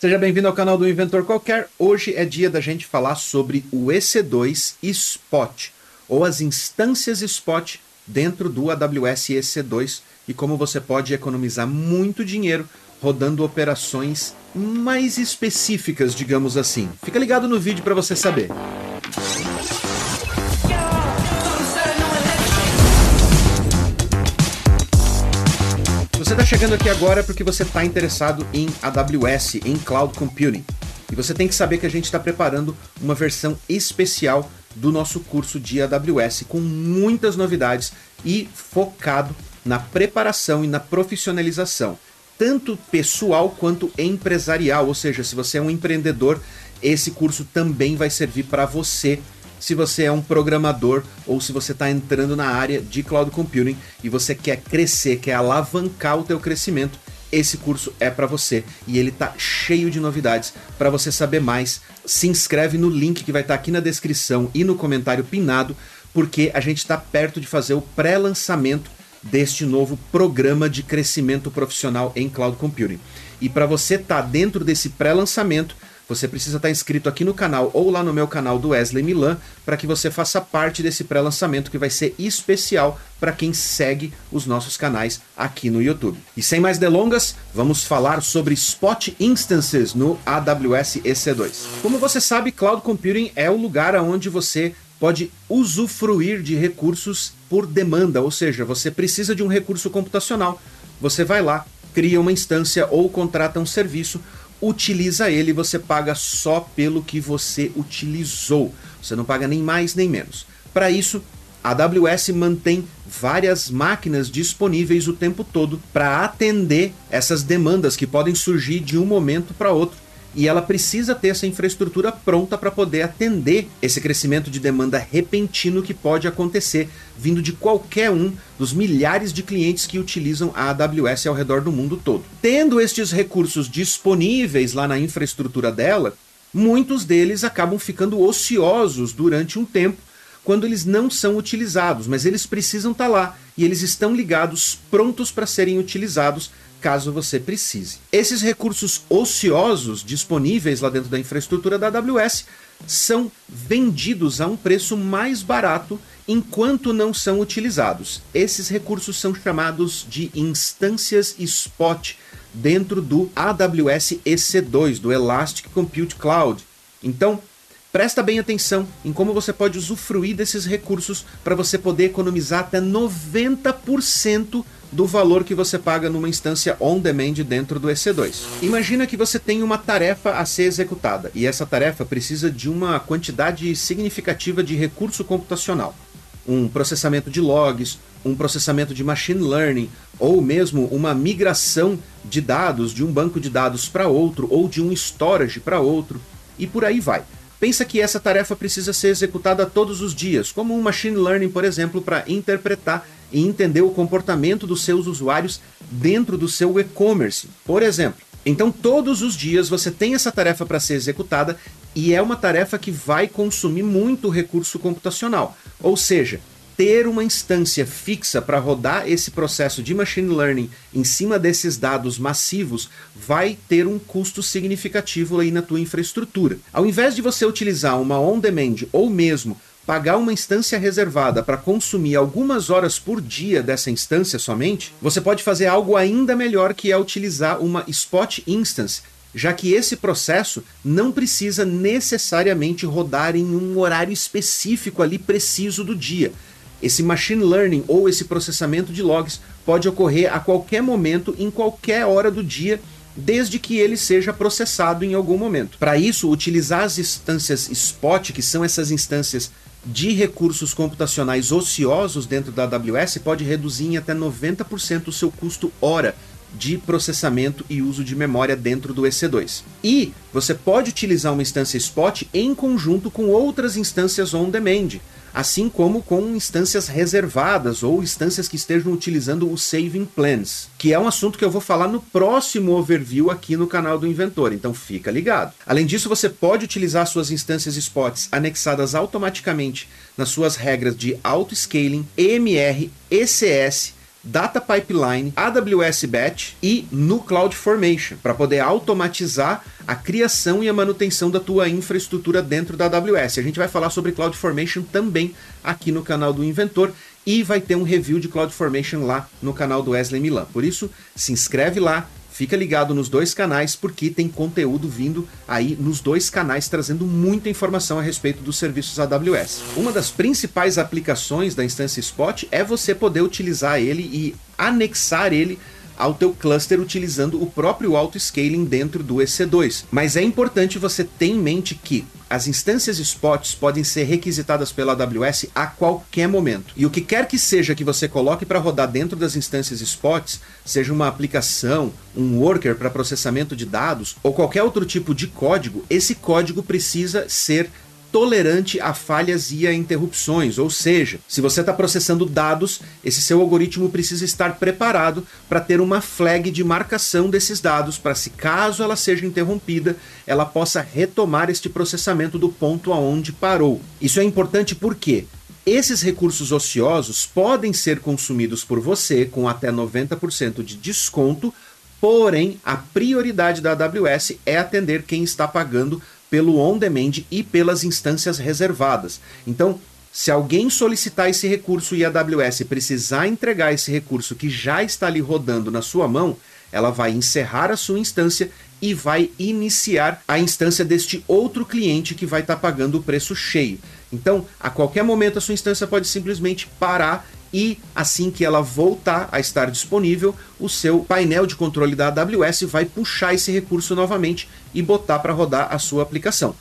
Seja bem-vindo ao canal do Inventor Qualquer. Hoje é dia da gente falar sobre o EC2 Spot, ou as instâncias Spot dentro do AWS EC2 e como você pode economizar muito dinheiro rodando operações mais específicas, digamos assim. Fica ligado no vídeo para você saber. Está chegando aqui agora porque você está interessado em AWS, em Cloud Computing. E você tem que saber que a gente está preparando uma versão especial do nosso curso de AWS com muitas novidades e focado na preparação e na profissionalização, tanto pessoal quanto empresarial. Ou seja, se você é um empreendedor, esse curso também vai servir para você se você é um programador ou se você está entrando na área de cloud computing e você quer crescer, quer alavancar o teu crescimento, esse curso é para você e ele tá cheio de novidades. Para você saber mais, se inscreve no link que vai estar tá aqui na descrição e no comentário pinado, porque a gente está perto de fazer o pré-lançamento deste novo programa de crescimento profissional em cloud computing. E para você estar tá dentro desse pré-lançamento, você precisa estar inscrito aqui no canal ou lá no meu canal do Wesley Milan para que você faça parte desse pré-lançamento que vai ser especial para quem segue os nossos canais aqui no YouTube. E sem mais delongas, vamos falar sobre Spot Instances no AWS EC2. Como você sabe, Cloud Computing é o lugar onde você pode usufruir de recursos por demanda, ou seja, você precisa de um recurso computacional. Você vai lá, cria uma instância ou contrata um serviço utiliza ele, você paga só pelo que você utilizou. Você não paga nem mais nem menos. Para isso, a AWS mantém várias máquinas disponíveis o tempo todo para atender essas demandas que podem surgir de um momento para outro e ela precisa ter essa infraestrutura pronta para poder atender esse crescimento de demanda repentino que pode acontecer vindo de qualquer um dos milhares de clientes que utilizam a AWS ao redor do mundo todo. Tendo estes recursos disponíveis lá na infraestrutura dela, muitos deles acabam ficando ociosos durante um tempo quando eles não são utilizados, mas eles precisam estar tá lá e eles estão ligados, prontos para serem utilizados caso você precise. Esses recursos ociosos disponíveis lá dentro da infraestrutura da AWS são vendidos a um preço mais barato enquanto não são utilizados. Esses recursos são chamados de instâncias spot dentro do AWS EC2, do Elastic Compute Cloud. Então, Presta bem atenção em como você pode usufruir desses recursos para você poder economizar até 90% do valor que você paga numa instância on-demand dentro do EC2. Imagina que você tem uma tarefa a ser executada e essa tarefa precisa de uma quantidade significativa de recurso computacional. Um processamento de logs, um processamento de machine learning ou mesmo uma migração de dados de um banco de dados para outro ou de um storage para outro e por aí vai. Pensa que essa tarefa precisa ser executada todos os dias, como um machine learning, por exemplo, para interpretar e entender o comportamento dos seus usuários dentro do seu e-commerce, por exemplo. Então, todos os dias você tem essa tarefa para ser executada e é uma tarefa que vai consumir muito recurso computacional. Ou seja, ter uma instância fixa para rodar esse processo de machine learning em cima desses dados massivos vai ter um custo significativo aí na tua infraestrutura. Ao invés de você utilizar uma on-demand ou mesmo pagar uma instância reservada para consumir algumas horas por dia dessa instância somente, você pode fazer algo ainda melhor que é utilizar uma spot instance já que esse processo não precisa necessariamente rodar em um horário específico ali preciso do dia. Esse machine learning ou esse processamento de logs pode ocorrer a qualquer momento, em qualquer hora do dia, desde que ele seja processado em algum momento. Para isso, utilizar as instâncias spot, que são essas instâncias de recursos computacionais ociosos dentro da AWS, pode reduzir em até 90% o seu custo hora de processamento e uso de memória dentro do EC2. E você pode utilizar uma instância spot em conjunto com outras instâncias on-demand assim como com instâncias reservadas ou instâncias que estejam utilizando o Saving Plans, que é um assunto que eu vou falar no próximo overview aqui no canal do Inventor, então fica ligado. Além disso, você pode utilizar suas instâncias spots anexadas automaticamente nas suas regras de auto-scaling, EMR, ECS, Data Pipeline, AWS Batch e no CloudFormation, para poder automatizar a criação e a manutenção da tua infraestrutura dentro da AWS. A gente vai falar sobre CloudFormation também aqui no canal do Inventor e vai ter um review de CloudFormation lá no canal do Wesley Milan. Por isso, se inscreve lá, Fica ligado nos dois canais porque tem conteúdo vindo aí nos dois canais trazendo muita informação a respeito dos serviços AWS. Uma das principais aplicações da instância Spot é você poder utilizar ele e anexar ele ao teu cluster utilizando o próprio auto-scaling dentro do EC2. Mas é importante você ter em mente que as instâncias spots podem ser requisitadas pela AWS a qualquer momento. E o que quer que seja que você coloque para rodar dentro das instâncias spots, seja uma aplicação, um worker para processamento de dados ou qualquer outro tipo de código, esse código precisa ser tolerante a falhas e a interrupções, ou seja, se você está processando dados, esse seu algoritmo precisa estar preparado para ter uma flag de marcação desses dados, para se caso ela seja interrompida, ela possa retomar este processamento do ponto aonde parou. Isso é importante porque esses recursos ociosos podem ser consumidos por você com até 90% de desconto, porém a prioridade da AWS é atender quem está pagando pelo on-demand e pelas instâncias reservadas. Então, se alguém solicitar esse recurso e a AWS precisar entregar esse recurso que já está ali rodando na sua mão, ela vai encerrar a sua instância e vai iniciar a instância deste outro cliente que vai estar tá pagando o preço cheio. Então, a qualquer momento a sua instância pode simplesmente parar e assim que ela voltar a estar disponível, o seu painel de controle da AWS vai puxar esse recurso novamente e botar para rodar a sua aplicação.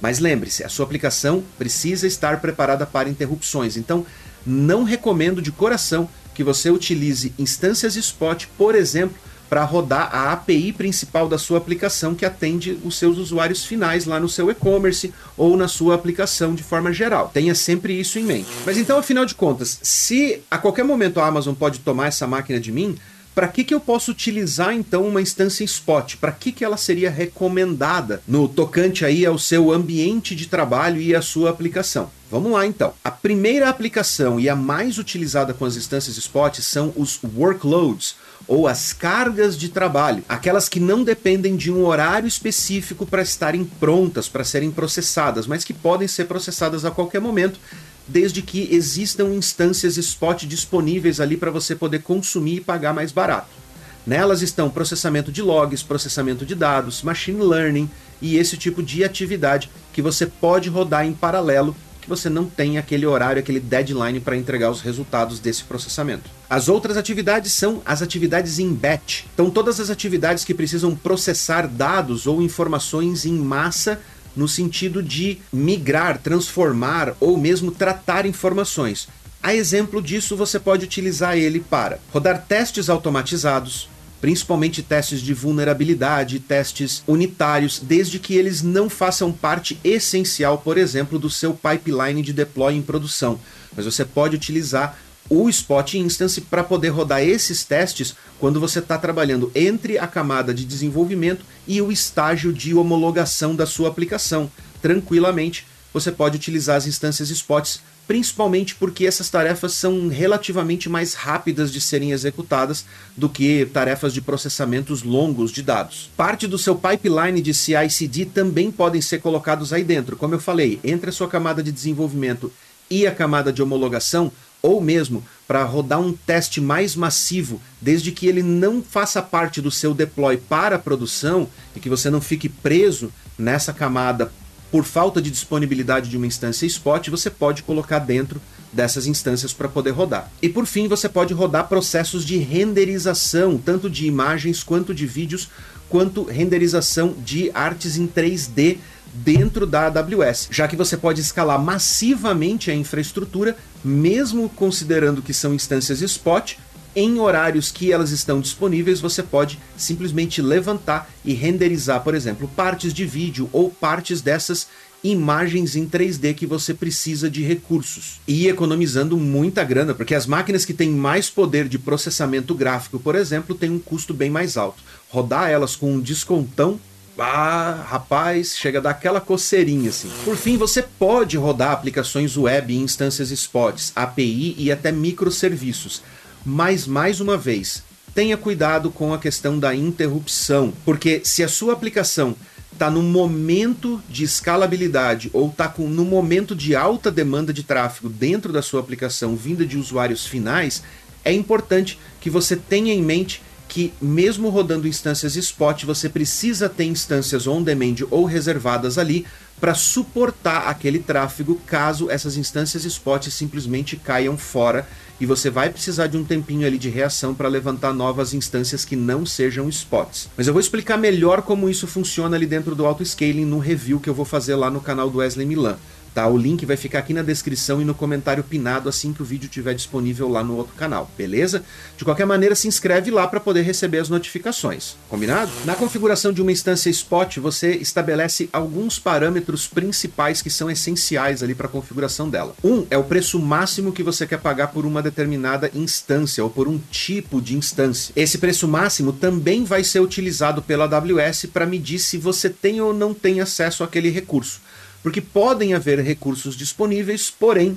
Mas lembre-se, a sua aplicação precisa estar preparada para interrupções. Então, não recomendo de coração que você utilize instâncias Spot, por exemplo, para rodar a API principal da sua aplicação que atende os seus usuários finais lá no seu e-commerce ou na sua aplicação de forma geral. Tenha sempre isso em mente. Mas então, afinal de contas, se a qualquer momento a Amazon pode tomar essa máquina de mim, para que, que eu posso utilizar então uma instância Spot? Para que, que ela seria recomendada no tocante aí ao seu ambiente de trabalho e à sua aplicação? Vamos lá então. A primeira aplicação e a mais utilizada com as instâncias Spot são os workloads ou as cargas de trabalho, aquelas que não dependem de um horário específico para estarem prontas, para serem processadas, mas que podem ser processadas a qualquer momento, desde que existam instâncias spot disponíveis ali para você poder consumir e pagar mais barato. Nelas estão processamento de logs, processamento de dados, machine learning e esse tipo de atividade que você pode rodar em paralelo que você não tem aquele horário, aquele deadline para entregar os resultados desse processamento. As outras atividades são as atividades em batch. Então, todas as atividades que precisam processar dados ou informações em massa no sentido de migrar, transformar ou mesmo tratar informações. A exemplo disso, você pode utilizar ele para rodar testes automatizados, principalmente testes de vulnerabilidade, testes unitários, desde que eles não façam parte essencial, por exemplo, do seu pipeline de deploy em produção. Mas você pode utilizar o Spot Instance para poder rodar esses testes quando você está trabalhando entre a camada de desenvolvimento e o estágio de homologação da sua aplicação. Tranquilamente, você pode utilizar as instâncias Spots principalmente porque essas tarefas são relativamente mais rápidas de serem executadas do que tarefas de processamentos longos de dados. Parte do seu pipeline de CI/CD também podem ser colocados aí dentro. Como eu falei, entre a sua camada de desenvolvimento e a camada de homologação, ou mesmo para rodar um teste mais massivo, desde que ele não faça parte do seu deploy para a produção e que você não fique preso nessa camada por falta de disponibilidade de uma instância Spot, você pode colocar dentro dessas instâncias para poder rodar. E por fim, você pode rodar processos de renderização, tanto de imagens quanto de vídeos, quanto renderização de artes em 3D dentro da AWS, já que você pode escalar massivamente a infraestrutura, mesmo considerando que são instâncias Spot, em horários que elas estão disponíveis, você pode simplesmente levantar e renderizar, por exemplo, partes de vídeo ou partes dessas imagens em 3D que você precisa de recursos. E economizando muita grana, porque as máquinas que têm mais poder de processamento gráfico, por exemplo, têm um custo bem mais alto. Rodar elas com um descontão ah, rapaz, chega a dar aquela coceirinha assim. Por fim, você pode rodar aplicações web em instâncias spots, API e até microserviços. Mas mais uma vez, tenha cuidado com a questão da interrupção, porque se a sua aplicação está no momento de escalabilidade ou está no momento de alta demanda de tráfego dentro da sua aplicação vinda de usuários finais, é importante que você tenha em mente que mesmo rodando instâncias spot, você precisa ter instâncias on-demand ou reservadas ali para suportar aquele tráfego caso essas instâncias spot simplesmente caiam fora e você vai precisar de um tempinho ali de reação para levantar novas instâncias que não sejam spots. Mas eu vou explicar melhor como isso funciona ali dentro do auto scaling no review que eu vou fazer lá no canal do Wesley Milan. Tá? O link vai ficar aqui na descrição e no comentário pinado assim que o vídeo estiver disponível lá no outro canal, beleza? De qualquer maneira, se inscreve lá para poder receber as notificações, combinado? Na configuração de uma instância Spot, você estabelece alguns parâmetros principais que são essenciais ali para a configuração dela. Um é o preço máximo que você quer pagar por uma determinada instância ou por um tipo de instância. Esse preço máximo também vai ser utilizado pela AWS para medir se você tem ou não tem acesso àquele recurso porque podem haver recursos disponíveis, porém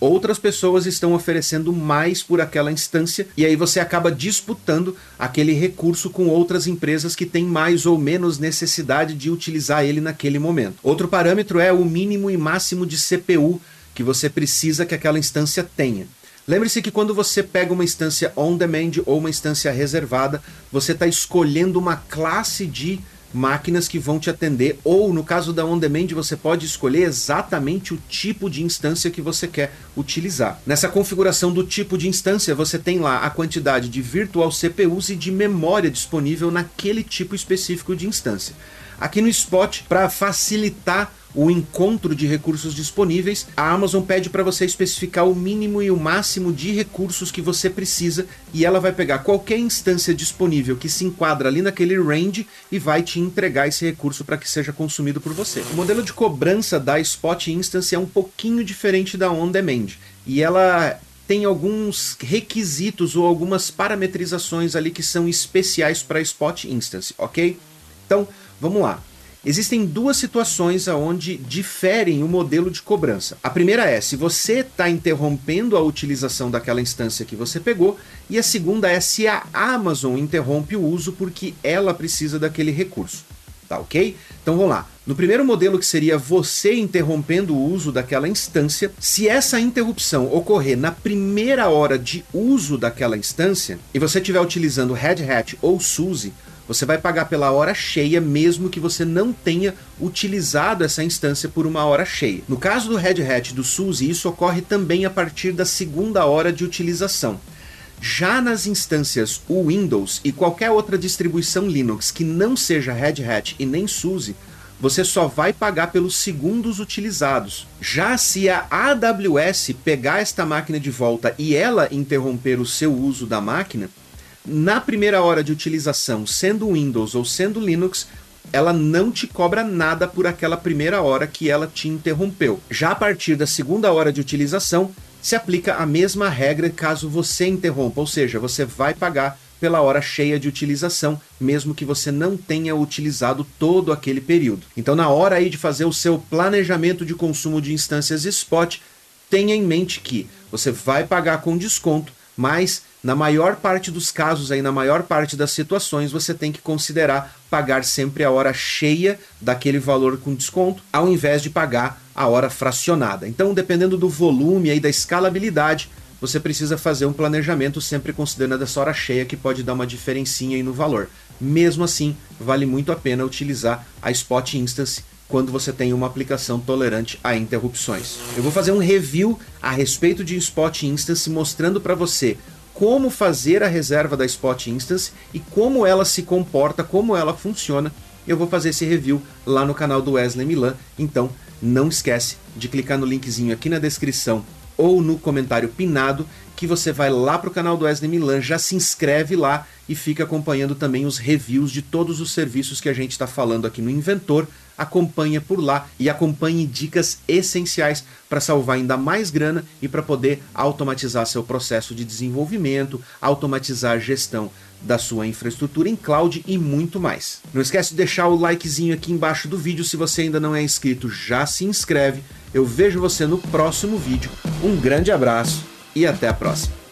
outras pessoas estão oferecendo mais por aquela instância e aí você acaba disputando aquele recurso com outras empresas que têm mais ou menos necessidade de utilizar ele naquele momento. Outro parâmetro é o mínimo e máximo de CPU que você precisa que aquela instância tenha. Lembre-se que quando você pega uma instância on-demand ou uma instância reservada, você está escolhendo uma classe de máquinas que vão te atender, ou no caso da On Demand, você pode escolher exatamente o tipo de instância que você quer utilizar. Nessa configuração do tipo de instância, você tem lá a quantidade de virtual CPUs e de memória disponível naquele tipo específico de instância. Aqui no Spot, para facilitar o encontro de recursos disponíveis, a Amazon pede para você especificar o mínimo e o máximo de recursos que você precisa e ela vai pegar qualquer instância disponível que se enquadra ali naquele range e vai te entregar esse recurso para que seja consumido por você. O modelo de cobrança da Spot Instance é um pouquinho diferente da On Demand e ela tem alguns requisitos ou algumas parametrizações ali que são especiais para Spot Instance, ok? Então, vamos lá. Existem duas situações onde diferem o modelo de cobrança. A primeira é se você está interrompendo a utilização daquela instância que você pegou, e a segunda é se a Amazon interrompe o uso porque ela precisa daquele recurso. Tá ok? Então vamos lá. No primeiro modelo, que seria você interrompendo o uso daquela instância, se essa interrupção ocorrer na primeira hora de uso daquela instância e você estiver utilizando Red Hat ou SUSE, você vai pagar pela hora cheia, mesmo que você não tenha utilizado essa instância por uma hora cheia. No caso do Red Hat do SUSE, isso ocorre também a partir da segunda hora de utilização. Já nas instâncias Windows e qualquer outra distribuição Linux que não seja Red Hat e nem SUSE, você só vai pagar pelos segundos utilizados. Já se a AWS pegar esta máquina de volta e ela interromper o seu uso da máquina, na primeira hora de utilização, sendo Windows ou sendo Linux, ela não te cobra nada por aquela primeira hora que ela te interrompeu. Já a partir da segunda hora de utilização, se aplica a mesma regra caso você interrompa, ou seja, você vai pagar pela hora cheia de utilização, mesmo que você não tenha utilizado todo aquele período. Então, na hora aí de fazer o seu planejamento de consumo de instâncias spot, tenha em mente que você vai pagar com desconto, mas na maior parte dos casos, aí, na maior parte das situações, você tem que considerar pagar sempre a hora cheia daquele valor com desconto, ao invés de pagar a hora fracionada. Então, dependendo do volume e da escalabilidade, você precisa fazer um planejamento sempre considerando essa hora cheia que pode dar uma diferencinha aí no valor. Mesmo assim, vale muito a pena utilizar a Spot Instance quando você tem uma aplicação tolerante a interrupções. Eu vou fazer um review a respeito de Spot Instance mostrando para você como fazer a reserva da Spot Instance e como ela se comporta, como ela funciona. Eu vou fazer esse review lá no canal do Wesley Milan, então não esquece de clicar no linkzinho aqui na descrição ou no comentário pinado que você vai lá para o canal do Wesley Milan, já se inscreve lá e fica acompanhando também os reviews de todos os serviços que a gente está falando aqui no Inventor. Acompanha por lá e acompanhe dicas essenciais para salvar ainda mais grana e para poder automatizar seu processo de desenvolvimento, automatizar a gestão da sua infraestrutura em cloud e muito mais. Não esquece de deixar o likezinho aqui embaixo do vídeo se você ainda não é inscrito, já se inscreve. Eu vejo você no próximo vídeo. Um grande abraço e até a próxima.